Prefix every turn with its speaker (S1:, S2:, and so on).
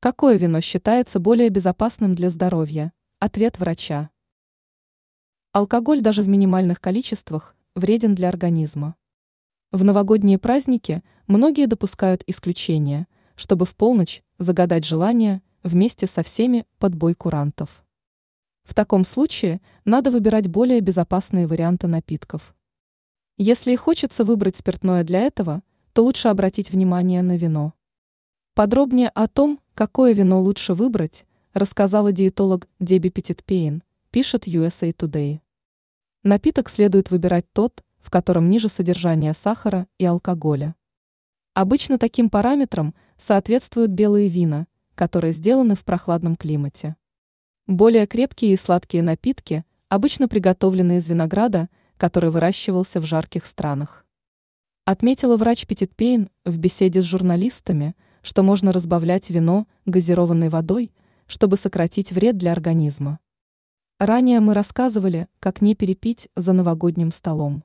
S1: Какое вино считается более безопасным для здоровья? Ответ врача. Алкоголь даже в минимальных количествах вреден для организма. В новогодние праздники многие допускают исключения, чтобы в полночь загадать желание вместе со всеми под бой курантов. В таком случае надо выбирать более безопасные варианты напитков. Если и хочется выбрать спиртное для этого, то лучше обратить внимание на вино. Подробнее о том, какое вино лучше выбрать, рассказала диетолог Деби Петитпейн, пишет USA Today. Напиток следует выбирать тот, в котором ниже содержание сахара и алкоголя. Обычно таким параметрам соответствуют белые вина, которые сделаны в прохладном климате. Более крепкие и сладкие напитки обычно приготовлены из винограда, который выращивался в жарких странах. Отметила врач Петитпейн в беседе с журналистами – что можно разбавлять вино газированной водой, чтобы сократить вред для организма. Ранее мы рассказывали, как не перепить за новогодним столом.